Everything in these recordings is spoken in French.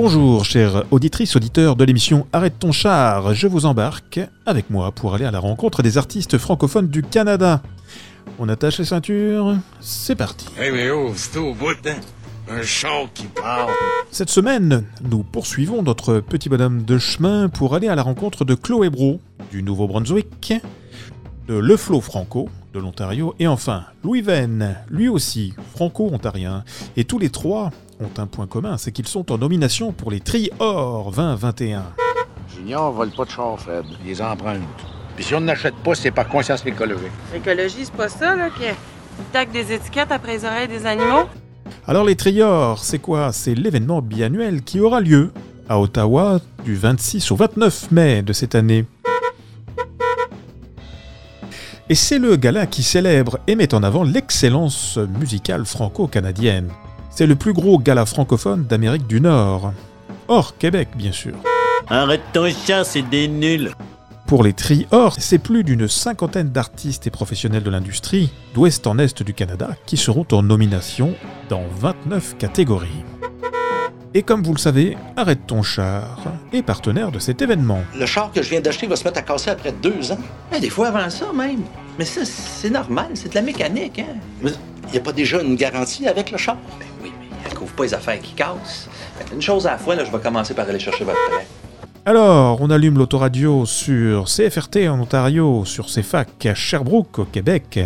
Bonjour, chères auditrices, auditeurs de l'émission Arrête ton char. Je vous embarque avec moi pour aller à la rencontre des artistes francophones du Canada. On attache les ceintures, c'est parti. Hey, mais oh, c'est au bout, hein? Un char qui parle. Cette semaine, nous poursuivons notre petit bonhomme de chemin pour aller à la rencontre de Chloé Bro, du Nouveau-Brunswick, de Le Flo Franco, de l'Ontario, et enfin Louis Venn, lui aussi franco-ontarien. Et tous les trois ont un point commun, c'est qu'ils sont en nomination pour les Tri Or 2021. Junior vole pas de char, Fred. Il les emprunte. Puis si on n'achète pas, c'est par conscience écologique. L'écologie, c'est pas ça, là, tu tac des étiquettes après les oreilles des animaux? Alors les Triors, c'est quoi? C'est l'événement biannuel qui aura lieu à Ottawa du 26 au 29 mai de cette année. Et c'est le gala qui célèbre et met en avant l'excellence musicale franco-canadienne. C'est le plus gros gala francophone d'Amérique du Nord. Hors Québec, bien sûr. Arrête ton chat, c'est des nuls. Pour les Tri-Or, c'est plus d'une cinquantaine d'artistes et professionnels de l'industrie, d'ouest en est du Canada, qui seront en nomination dans 29 catégories. Et comme vous le savez, Arrête ton char est partenaire de cet événement. Le char que je viens d'acheter va se mettre à casser après deux ans. Eh, des fois avant ça même. Mais ça, c'est normal, c'est de la mécanique, hein? Mais il n'y a pas déjà une garantie avec le char? Ben oui, mais elle couvre pas les affaires qui cassent. Une chose à la fois, là, je vais commencer par aller chercher votre prêt. Alors, on allume l'autoradio sur CFRT en Ontario, sur CFAC à Sherbrooke au Québec,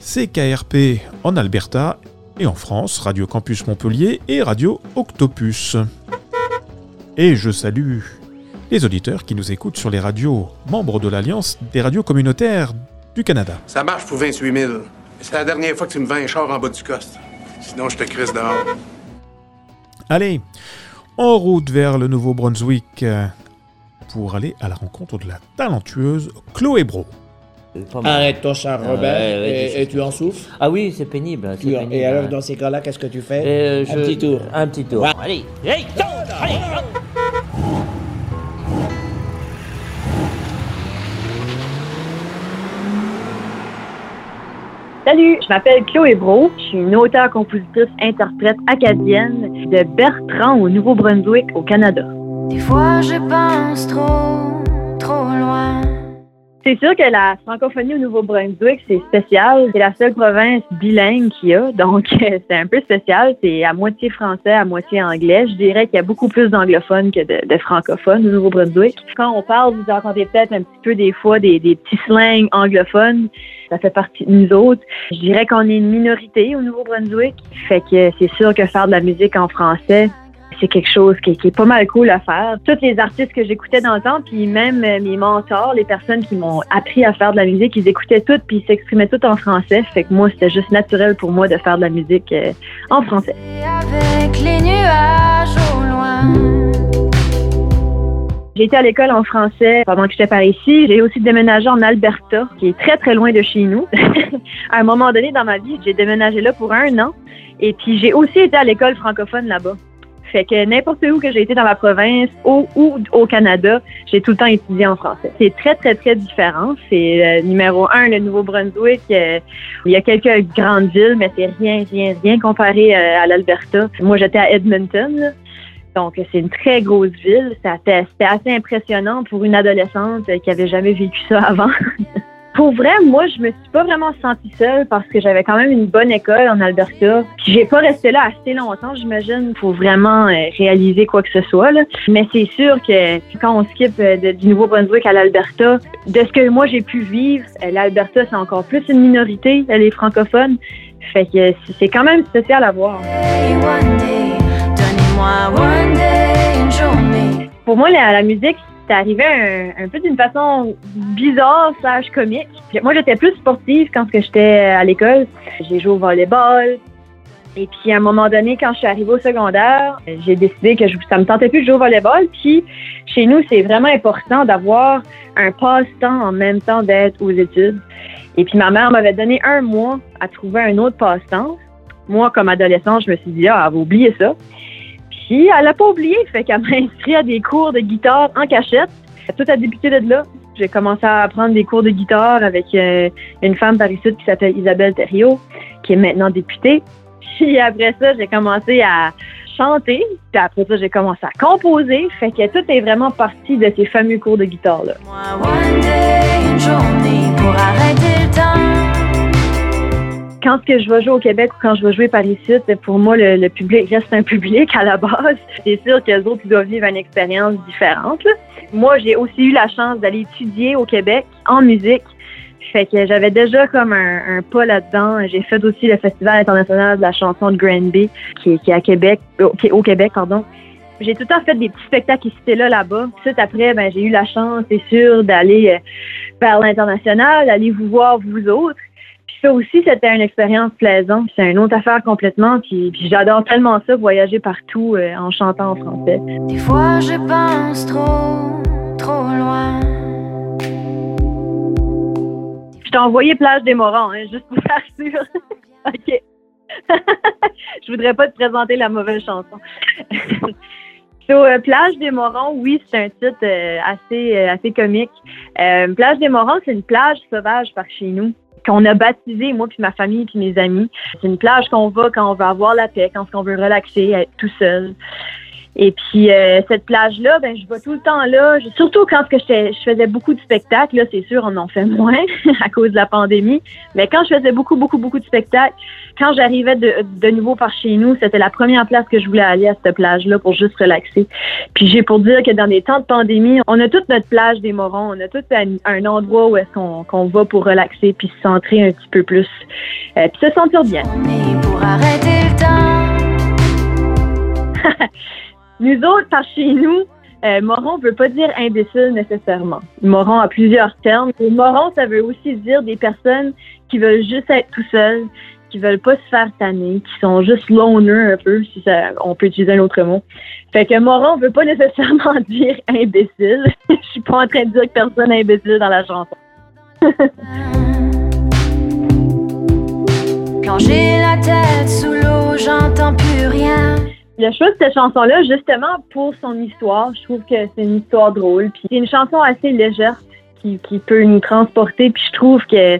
CKRP en Alberta et en France, Radio Campus Montpellier et Radio Octopus. Et je salue les auditeurs qui nous écoutent sur les radios membres de l'Alliance des radios communautaires du Canada. Ça marche pour 28 000. Mais c'est la dernière fois que tu me vends un char en bas du coste. Sinon, je te crisse dehors. Allez, en route vers le Nouveau-Brunswick euh, pour aller à la rencontre de la talentueuse Chloé Bro. Arrête ton char, Robert, Ouais, ouais, et, et tu en souffres. Ah oui, c'est pénible. et alors, hein. dans ces cas-là, qu'est-ce que tu fais Euh, Un je- petit tour. Un petit tour. Ouais. Allez, allez, go. Salut, je m'appelle Chloé Bro. Je suis une auteure, compositrice, interprète acadienne de Bertrand au Nouveau-Brunswick au Canada. Des fois, je pense trop, trop loin. C'est sûr que la francophonie au Nouveau-Brunswick, c'est spécial. C'est la seule province bilingue qu'il y a, donc c'est un peu spécial. C'est à moitié français, à moitié anglais. Je dirais qu'il y a beaucoup plus d'anglophones que de, francophones au Nouveau-Brunswick. Quand on parle, vous entendez peut-être un petit peu des fois des, des petits slangs anglophones. Ça fait partie de nous autres. Je dirais qu'on est une minorité au Nouveau-Brunswick. Fait que c'est sûr que faire de la musique en français, c'est quelque chose qui, qui est pas mal cool à faire. Tous les artistes que j'écoutais dans le temps, puis même euh, mes mentors, les personnes qui m'ont appris à faire de la musique, ils écoutaient toutes puis ils s'exprimaient toutes en français. Fait que moi, c'était juste naturel pour moi de faire de la musique euh, en français. Et avec les nuages au loin. J'ai été à l'école en français pendant que j'étais par ici. J'ai aussi déménagé en Alberta, qui est très très loin de chez nous. à un moment donné dans ma vie, j'ai déménagé là pour un an. Et puis j'ai aussi été à l'école francophone là-bas. Fait que n'importe où que j'ai été dans la province ou, au Canada, j'ai tout le temps étudié en français. C'est très, très, très différent. C'est euh, numéro un, le Nouveau-Brunswick. euh, il y a quelques grandes villes, mais c'est rien, rien, rien comparé euh, à l'Alberta. Moi, j'étais à Edmonton. Donc, c'est une très grosse ville. C'était assez impressionnant pour une adolescente qui avait jamais vécu ça avant. Pour vrai, moi, je me suis pas vraiment sentie seule parce que j'avais quand même une bonne école en Alberta. Puis j'ai pas resté là assez longtemps, j'imagine, pour vraiment euh, réaliser quoi que ce soit. Là. Mais c'est sûr que quand on skip euh, de- du Nouveau-Brunswick à l'Alberta, de ce que moi j'ai pu vivre, euh, l'Alberta, c'est encore plus une minorité, les francophones. Fait que c'est- quand même spécial à voir. One day, one day. Pour moi, la, la musique, c'est arrivé un, peu d'une façon bizarre, sage comique. Moi, j'étais plus sportive quand j'étais à l'école. J'ai joué au volleyball. Et puis, à un moment donné, quand je suis arrivée au secondaire, j'ai décidé que je, ça me tentait plus de jouer au volleyball. Puis, chez nous, c'est vraiment important d'avoir un passe-temps en même temps d'être aux études. Et puis, ma mère m'avait donné un mois à trouver un autre passe-temps. Moi, comme adolescente, je me suis dit, ah, elle va oublier ça. Elle n'a pas oublié, fait qu'elle m'a inscrit à des cours de guitare en cachette. Tout a débuté de là. J'ai commencé à apprendre des cours de guitare avec euh, une femme par ici qui s'appelle Isabelle Thériault, qui est maintenant députée. Puis après ça, j'ai commencé à chanter. Puis après ça, j'ai commencé à composer. Fait que tout est vraiment parti de ces fameux cours de guitare-là. One day, une pour arrêter le temps. Quand que je vais jouer au Québec ou quand je vais jouer par ici, pour moi, le, le public reste un public à la base. C'est sûr que les autres doivent vivre une expérience différente. là. Moi, j'ai aussi eu la chance d'aller étudier au Québec en musique. Fait que j'avais déjà comme un, un pas là-dedans. J'ai fait aussi le Festival international de la chanson de Granby, qui, qui est à Québec, qui est au Québec, pardon. J'ai tout le temps fait des petits spectacles ici là, là-bas. Tout après, ben, j'ai eu la chance, c'est sûr, d'aller euh, vers l'international, d'aller vous voir, vous autres. Ça aussi, c'était une expérience plaisante. C'est une autre affaire complètement. Puis, puis j'adore tellement ça, voyager partout euh, en chantant en français. Des fois, je pense trop, trop loin. Je t'ai envoyé Plage des Morans, hein, juste pour faire sûr. OK. je voudrais pas te présenter la mauvaise chanson. So, euh, Plage des Morons, oui, c'est un titre euh, assez, euh, assez comique. Plage des Morons, c'est une plage sauvage par chez nous qu'on a baptisée, moi puis ma famille puis mes amis. C'est une plage qu'on va quand on veut avoir la paix, quand on veut relaxer, être tout seul. Et puis euh, cette plage-là, ben je vais tout le temps là. Surtout quand que je faisais beaucoup de spectacles, là, c'est sûr, on en fait moins à cause de la pandémie. Mais quand je faisais beaucoup, beaucoup, beaucoup de spectacles, quand j'arrivais de, de nouveau par chez nous, c'était la première place que je voulais aller à cette plage-là pour juste relaxer. Puis j'ai pour dire que dans des temps de pandémie, on a toute notre plage des Morons, on a tout un, un endroit où est-ce qu'on qu'on va pour relaxer puis se centrer un petit peu plus, euh, puis se sentir bien. Pour arrêter le temps. Nous autres, par chez nous, euh, moron ne veut pas dire imbécile nécessairement. Moron a plusieurs termes. Moron, ça veut aussi dire des personnes qui veulent juste être tout seuls, qui veulent pas se faire tanner, qui sont juste loners un peu, si ça, on peut utiliser un autre mot. Fait que moron veut pas nécessairement dire imbécile. Je suis pas en train de dire que personne est imbécile dans la chanson. Quand j'ai la tête sous l'eau, j'entends plus rien. Choix de cette chanson-là, justement, pour son histoire, je trouve que c'est une histoire drôle. Puis c'est une chanson assez légère qui, peut nous transporter. Puis je trouve que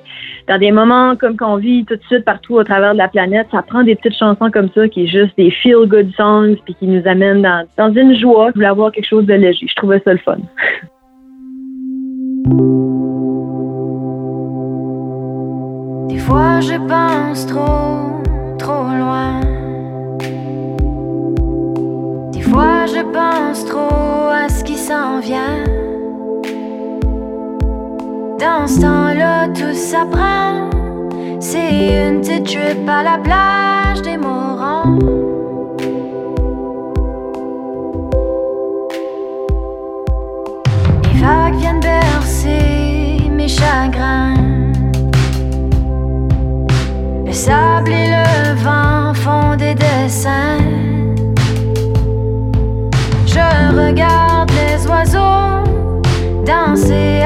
dans des moments comme qu'on vit tout de suite partout au travers de la planète, ça prend des petites chansons comme ça qui est juste des feel-good songs puis qui nous amènent dans, dans une joie. Je voulais avoir quelque chose de léger. Je trouvais ça le fun. Des fois, je pense trop, trop loin. Je pense trop à ce qui s'en vient. Dans ce temps-là, tout s'apprend. C'est une petite à la plage des Morons. Les vagues viennent bercer mes chagrins. Le sable et le vent font des dessins. Je regarde les oiseaux danser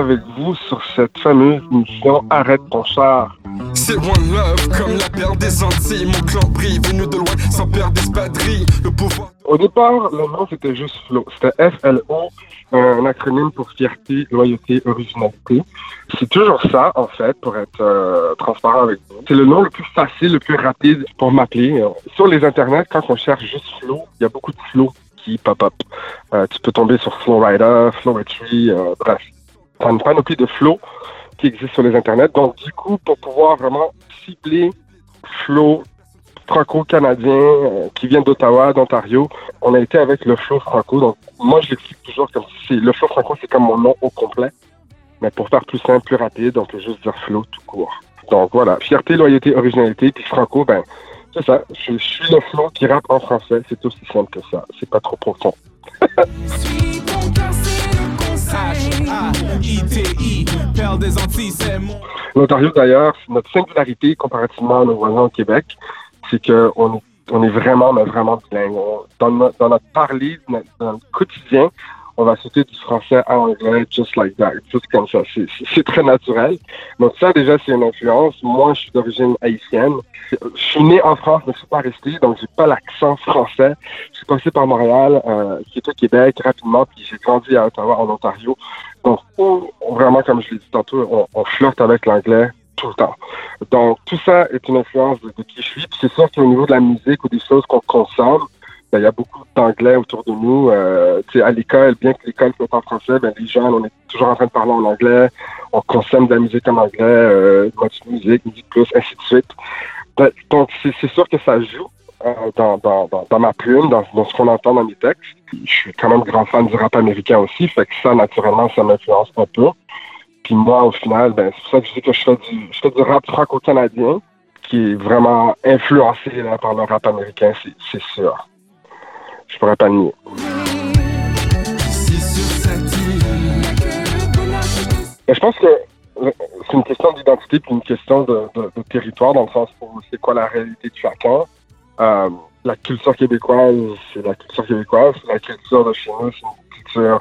avec vous sur cette fameuse émission Arrête ton char. C'est One Love comme la paire des Antilles. Mon clan brille, venu de loin, sans perdre d'espadrille. Le pouvoir. Au départ, le nom c'était juste Flo. C'était F-L-O, un acronyme pour fierté, loyauté, originalité. C'est toujours ça, en fait, pour être euh, transparent avec vous. C'est le nom le plus facile, le plus rapide pour m'appeler. Sur les internets, quand on cherche juste Flo, il y a beaucoup de Flo qui pop-up. Euh, tu peux tomber sur Flowrider, Flowetry, euh, bref. Une panoplie de flow qui existe sur les internets. Donc, du coup, pour pouvoir vraiment cibler flow franco-canadien euh, qui vient d'Ottawa, d'Ontario, on a été avec le flow franco. Donc, moi, je l'explique toujours comme si le flow franco, c'est comme mon nom au complet. Mais pour faire plus simple, plus rapide, on peut juste dire flow tout court. Donc, voilà. Fierté, loyauté, originalité. Puis franco, ben, c'est ça. Je, je suis le flow qui rappe en français. C'est aussi simple que ça. C'est pas trop profond. L'Ontario, d'ailleurs, notre singularité comparativement à nos voisins au Québec, c'est qu'on on est vraiment, mais vraiment bilingue. Dans, dans notre parler, dans notre quotidien, on va sauter du français à l'anglais, just like that, juste comme ça. C'est- très naturel. Donc ça, déjà, c'est une influence. Moi, je suis d'origine haïtienne. Je suis né en France, mais je suis pas resté, donc j'ai pas l'accent français. Je suis passé par Montréal, euh, qui est au Québec, rapidement, puis j'ai grandi à Ottawa, en Ontario. Donc, on- on- vraiment, comme je l'ai dit tantôt, on, on flirte avec l'anglais tout le temps. Donc, tout ça est une influence de, de qui je suis. Puis c'est sûr qu'au niveau de la musique ou des choses qu'on consomme, ben, il y a beaucoup d'anglais autour de nous. Euh, à l'école, bien que l'école soit en français, ben, les jeunes, on est toujours en train de parler en anglais. On consomme de la musique en anglais, euh, musique, musique plus, ainsi de suite. Ben, donc, c'est sûr que ça joue euh, dans, dans, dans, ma plume, dans, dans ce qu'on entend dans mes textes. Je suis quand même grand fan du rap américain aussi, fait que ça, naturellement, ça m'influence un peu. Puis moi, au final, ben, c'est pour ça que je dis que je fais du, je fais du rap franco-canadien, qui est vraiment influencé là, par le rap américain, c'est sûr. Je pourrais pas le nier. Mais je pense que c'est une question d'identité puis une question de territoire dans le sens où c'est quoi la réalité de chacun. Euh, la culture québécoise, c'est la culture québécoise. La culture de chez nous, c'est une culture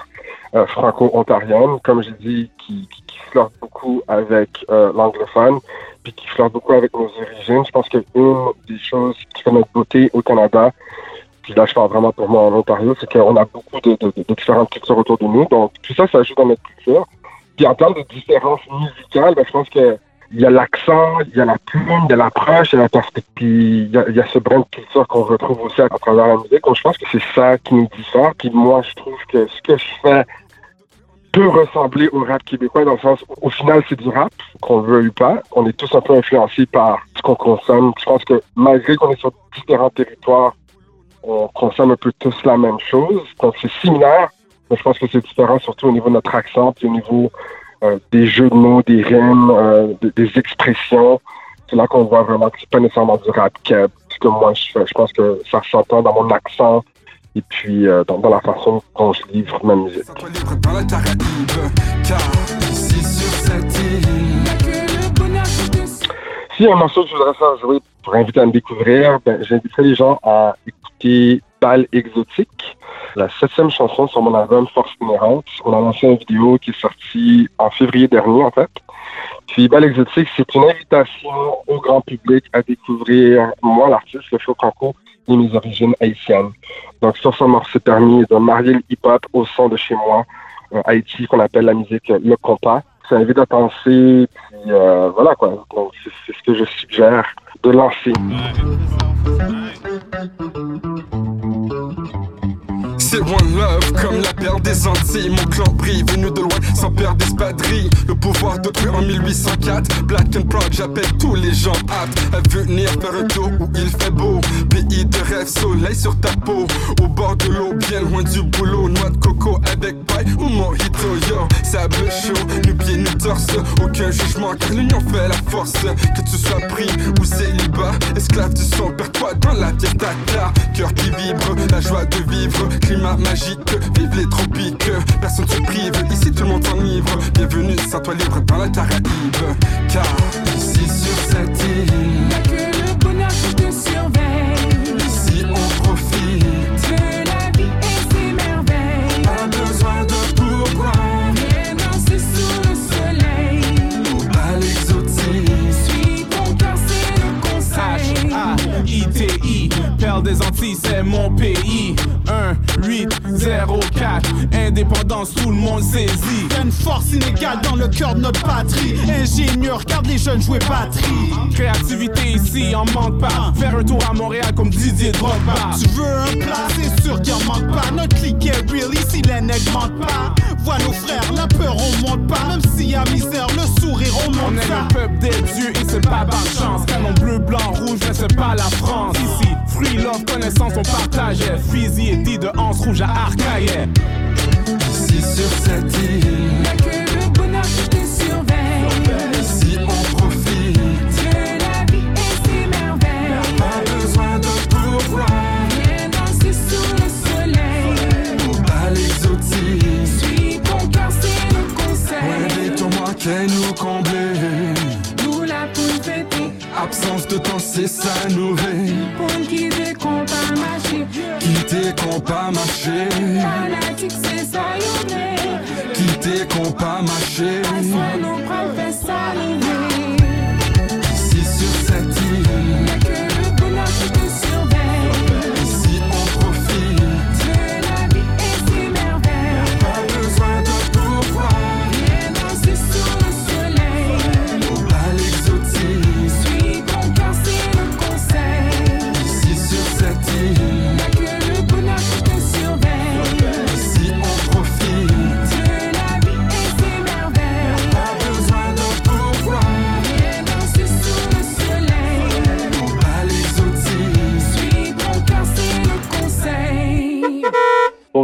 euh, franco-ontarienne, comme j'ai dit, qui, qui, qui flirte beaucoup avec euh, l'anglophone, puis qui flirte beaucoup avec nos origines. Je pense qu'une des choses qui fait notre beauté au Canada, puis là je parle vraiment pour moi en Ontario, c'est qu'on a beaucoup de, de- différentes cultures autour de nous. Donc tout ça, ça joue dans notre culture. Puis en termes de différences musicales, ben, je pense que il y a l'accent, il y a la plume, il y a l'approche, il y a la perspective, il y a ce brin de culture qu'on retrouve aussi à, travers la musique. Donc je pense que c'est ça qui nous diffère. Puis moi, je trouve que ce que je fais peut ressembler au rap québécois dans le sens où, au final, c'est du rap, qu'on veut ou pas. On est tous un peu influencés par ce qu'on consomme. Je pense que malgré qu'on est sur différents territoires, on consomme un peu tous la même chose. Donc c'est similaire, mais je pense que c'est différent surtout au niveau de notre accent, puis au niveau euh, des jeux de mots, des rimes, euh, de- des expressions. C'est là qu'on voit vraiment que c'est pas nécessairement du rap keb, ce que moi je fais. Je pense que ça s'entend dans mon accent et puis euh, dans, dans la façon dont je livre ma musique. Si un morceau que je voudrais faire jouer pour inviter à me découvrir, ben, j'inviterais les gens à écouter Bal Exotique, la septième chanson sur mon album Force Inhérente. On a lancé une vidéo qui est sortie en février dernier, en fait. Puis Bal Exotique, c'est une invitation au grand public à découvrir moi, l'artiste, le Flo Franco, et mes origines haïtiennes. Donc sur ce morceau, c'est permis de marier le hip-hop au son de chez moi, euh, Haïti, qu'on appelle la musique le compas. Ça invite à penser, puis euh, voilà quoi. Donc c'est c'est ce que je suggère de lancer. C'est One Love comme la paire des Antilles. Mon clan brille, venu de loin sans perdre d'espadrille. Le pouvoir d'autrui en 1804. Black and proud, j'appelle tous les gens aptes à venir faire un tour où il fait beau. Pays de rêve, soleil sur ta peau. Au bord de l'eau, bien loin du boulot. Noix de coco avec paille ou mojito, yo. Sable chaud, nu pieds, nu torse. Aucun jugement, car l'union fait la force. Que tu sois pris ou célibat, esclave du son, perds-toi dans la Dakar. Cœur qui vibre, la joie de vivre. Magique, vive les tropiques. Personne se prive, ici tout le monde s'enivre. Bienvenue, sans toi libre dans la Caraïbe. Car ici sur cette île, que le bonheur qui te surveille. I 1 8 0 4 Indépendance, tout le monde saisit. Y a une force inégale dans le cœur de notre patrie. Ingénieur, regarde les jeunes jouer batterie. Créativité ici, en manque pas. Faire un tour à Montréal comme Didier Drogba. Tu veux un plat, c'est sûr qu'il en manque pas. Notre clique est real, ici les nègres manquent pas. Vois nos frères, la peur on monte pas. Même s'il y a misère, le sourire on On monte est ça. le peuple des dieux et c'est pas par chance. Canon bleu, blanc, rouge, mais c'est pas la France. Ici, free love, connaissance, on partageait. Fusil et dit de Anse rouge à Arcaillet. Ici sur cette île, Absence de temps, c'est ça nourrir. Pour qui veut qu'on pas marcher.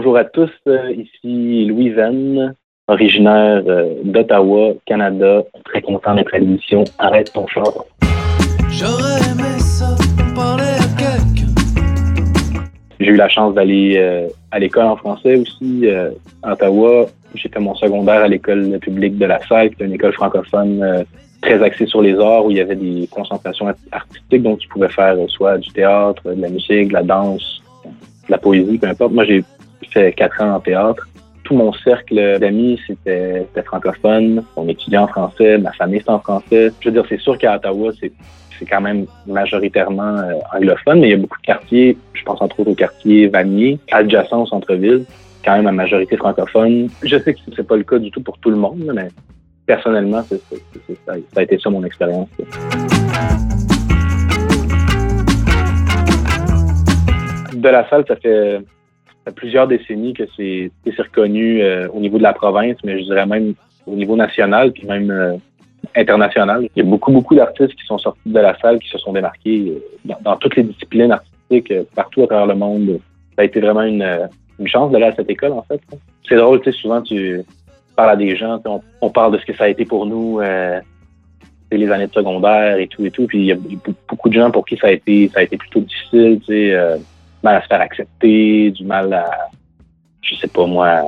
Bonjour à tous, euh, ici Louis Venn, originaire euh, d'Ottawa, Canada. Très content d'être à l'émission Arrête ton char. J'aurais aimé ça, parler à quelqu'un. J'ai eu la chance d'aller euh, à l'école en français aussi, euh, à Ottawa. J'ai fait mon secondaire à l'école publique de la est une école francophone euh, très axée sur les arts, où il y avait des concentrations art- artistiques, donc tu pouvais faire soit du théâtre, de la musique, de la danse, de la poésie, peu importe. Moi, j'ai quatre ans en théâtre. Tout mon cercle d'amis, c'était francophone. On étudiait en français, ma famille, c'est en français. Je veux dire, c'est sûr qu'à Ottawa, c'est c'est quand même majoritairement euh, anglophone, mais il y a beaucoup de quartiers, je pense entre autres au quartier Vanier, adjacent au centre-ville, quand même à majorité francophone. Je sais que c'est pas le cas du tout pour tout le monde, mais personnellement, ça, a été ça mon expérience. De la salle, ça fait, fait plusieurs décennies que c'est reconnu euh, au niveau de la province, mais je dirais même au niveau national, puis même euh, international. Il y a beaucoup, beaucoup d'artistes qui sont sortis de la salle, qui se sont démarqués euh, dans, toutes les disciplines artistiques, euh, partout à travers le monde. Ça a été vraiment une, euh, une chance d'aller à cette école, en fait. C'est drôle, tu sais, souvent tu parles à des gens, on, on parle de ce que ça a été pour nous, euh, les années de secondaire et tout et tout. Puis il y a beaucoup de gens pour qui ça a été, ça a été plutôt difficile, tu sais, mal à se faire accepter, du mal à, je sais pas moi,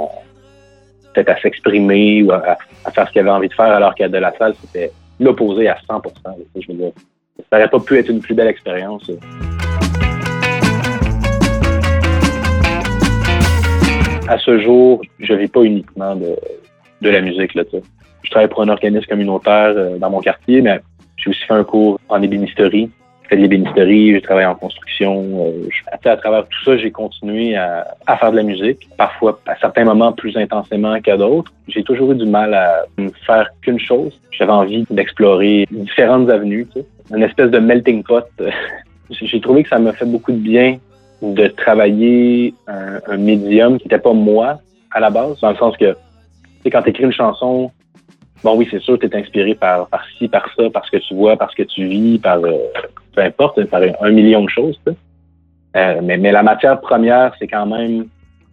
peut-être à s'exprimer ou à, faire ce qu'il avait envie de faire, alors qu'à de la salle, c'était l'opposé à 100 tu sais, Je ça n'aurait pas pu être une plus belle expérience. À ce jour, je vis pas uniquement de, la musique. Là, je travaille pour un organisme communautaire euh, dans mon quartier, mais j'ai aussi fait un cours en ébénisterie. Fait de l'ébénisterie, j'ai travaillé en construction. euh, je- à travers tout ça, j'ai continué à, à faire de la musique, parfois à certains moments plus intensément qu'à d'autres. J'ai toujours eu du mal à ne faire qu'une chose. J'avais envie d'explorer différentes avenues, une espèce de melting pot. j'ai trouvé que ça m'a fait beaucoup de bien de travailler un, un médium qui n'était pas moi à la base, dans le sens que quand tu écris une chanson, bon oui, c'est sûr, tu es inspiré par, par ci, par ça, par ce que tu vois, par ce que tu vis, par euh, peu importe, par un million de choses. Euh, mais, mais la matière première, c'est quand même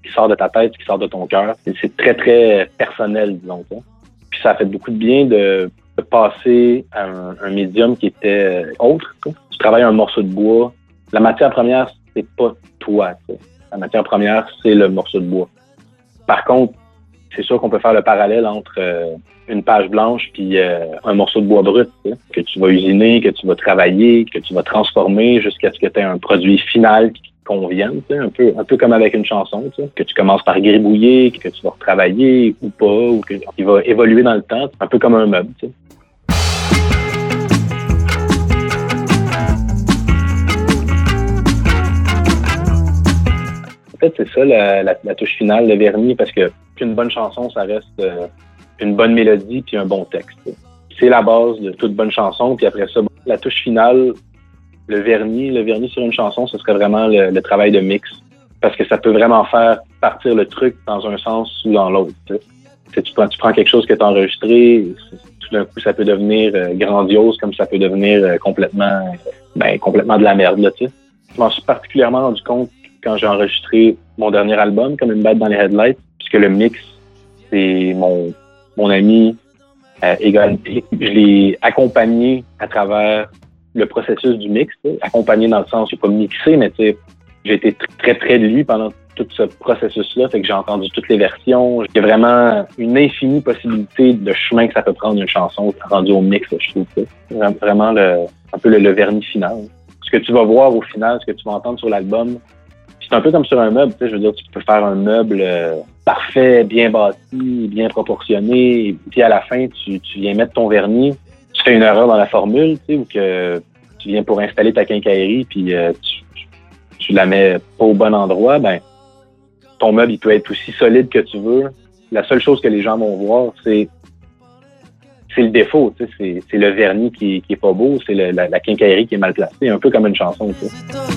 qui sort de ta tête, qui sort de ton cœur. C'est très, très personnel, disons. Puis ça a fait beaucoup de bien de, de passer à un, un médium qui était euh, autre. tu travailles un morceau de bois. La matière première, c'est pas toi. tu sais. La matière première, c'est le morceau de bois. Par contre, c'est sûr qu'on peut faire le parallèle entre euh, une page blanche puis euh, un morceau de bois brut que tu vas usiner, que tu vas travailler, que tu vas transformer jusqu'à ce que tu aies un produit final qui te convienne, un peu, un peu comme avec une chanson, que tu commences par gribouiller, que tu vas retravailler ou pas, ou que, qui va évoluer dans le temps, un peu comme un meuble. C'est ça la, touche finale, le vernis, parce que qu'une bonne chanson, ça reste euh, une bonne mélodie puis un bon texte. C'est la base de toute bonne chanson. Puis après ça, la touche finale, le vernis, le vernis sur une chanson, ce serait vraiment le, travail de mix, parce que ça peut vraiment faire partir le truc dans un sens ou dans l'autre. tu prends, tu prends quelque chose que tu as enregistré, tout d'un coup, ça peut devenir euh, grandiose, comme ça peut devenir euh, complètement, ben, complètement de la merde. Là. Je m'en suis particulièrement rendu compte quand j'ai enregistré mon dernier album, comme une bête dans les headlights, puisque le mix, c'est mon, mon ami euh. Je l'ai accompagné à travers le processus du mix, accompagné dans le sens, j'ai pas mixé, mais j'ai été tr- très près de lui pendant tout ce processus-là, fait que j'ai entendu toutes les versions. Il y a vraiment une infinie possibilité de chemin que ça peut prendre une chanson rendue au mix, je trouve. Vraiment le, un peu le vernis final. Ce que tu vas voir au final, ce que tu vas entendre sur l'album, c'est un peu comme sur un meuble, tu sais, je veux dire, tu peux faire un meuble euh, parfait, bien bâti, bien proportionné, puis à la fin, tu, tu viens mettre ton vernis, tu fais une erreur dans la formule, tu sais, ou que tu viens pour installer ta quincaillerie, puis euh, tu, tu la mets pas au bon endroit, ben ton meuble, il peut être aussi solide que tu veux. La seule chose que les gens vont voir, c'est c'est le défaut, tu sais, c'est, le vernis qui, qui est pas beau, c'est la, la quincaillerie qui est mal placée, un peu comme une chanson, tu sais.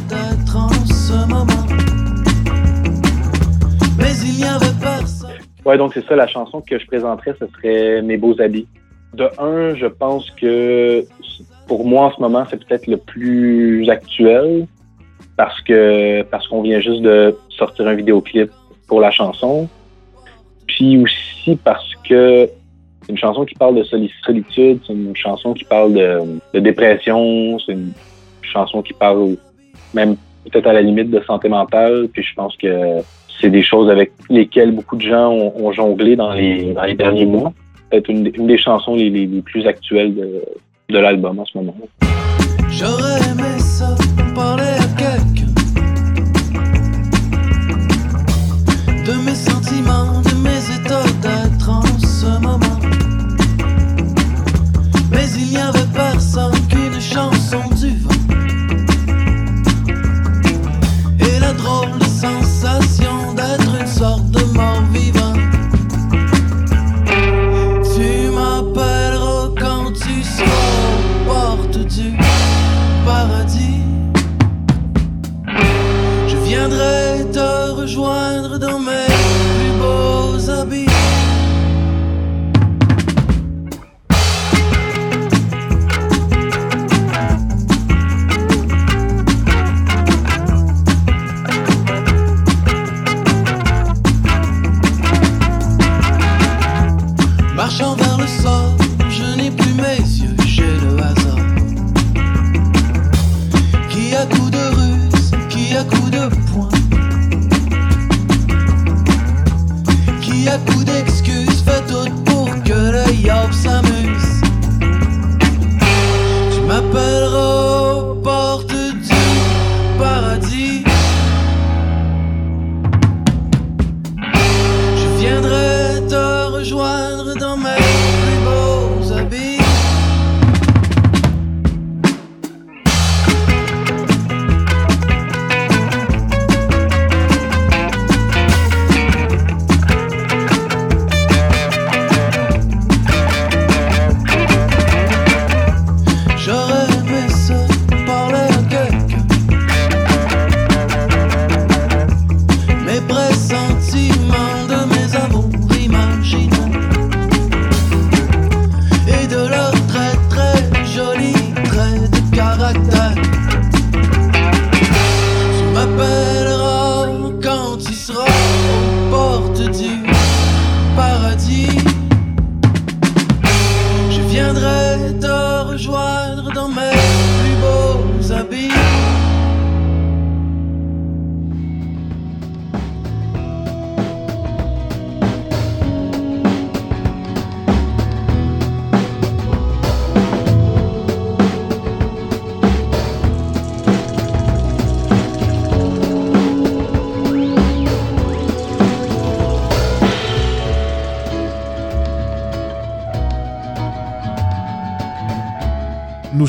Ouais, donc c'est ça, la chanson que je présenterais, ce serait Mes beaux habits. De un, je pense que pour moi en ce moment, c'est peut-être le plus actuel parce que parce qu'on vient juste de sortir un vidéoclip pour la chanson. Puis aussi parce que c'est une chanson qui parle de soli- solitude, c'est une chanson qui parle de dépression, c'est une chanson qui parle même peut-être à la limite de santé mentale. Puis je pense que c'est des choses avec lesquelles beaucoup de gens ont, jonglé dans les, dans les derniers mois. Peut-être une, des chansons les plus actuelles de, de l'album en ce moment. J'aurais aimé ça,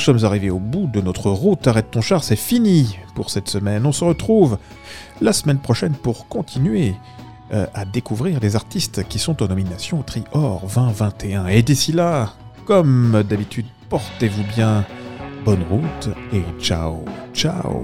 sommes arrivés au bout de notre route. Arrête ton char, c'est fini pour cette semaine. On se retrouve la semaine prochaine pour continuer euh, à découvrir les artistes qui sont en nomination au Trior 2021. Et d'ici là, comme d'habitude, portez-vous bien, bonne route et ciao, ciao.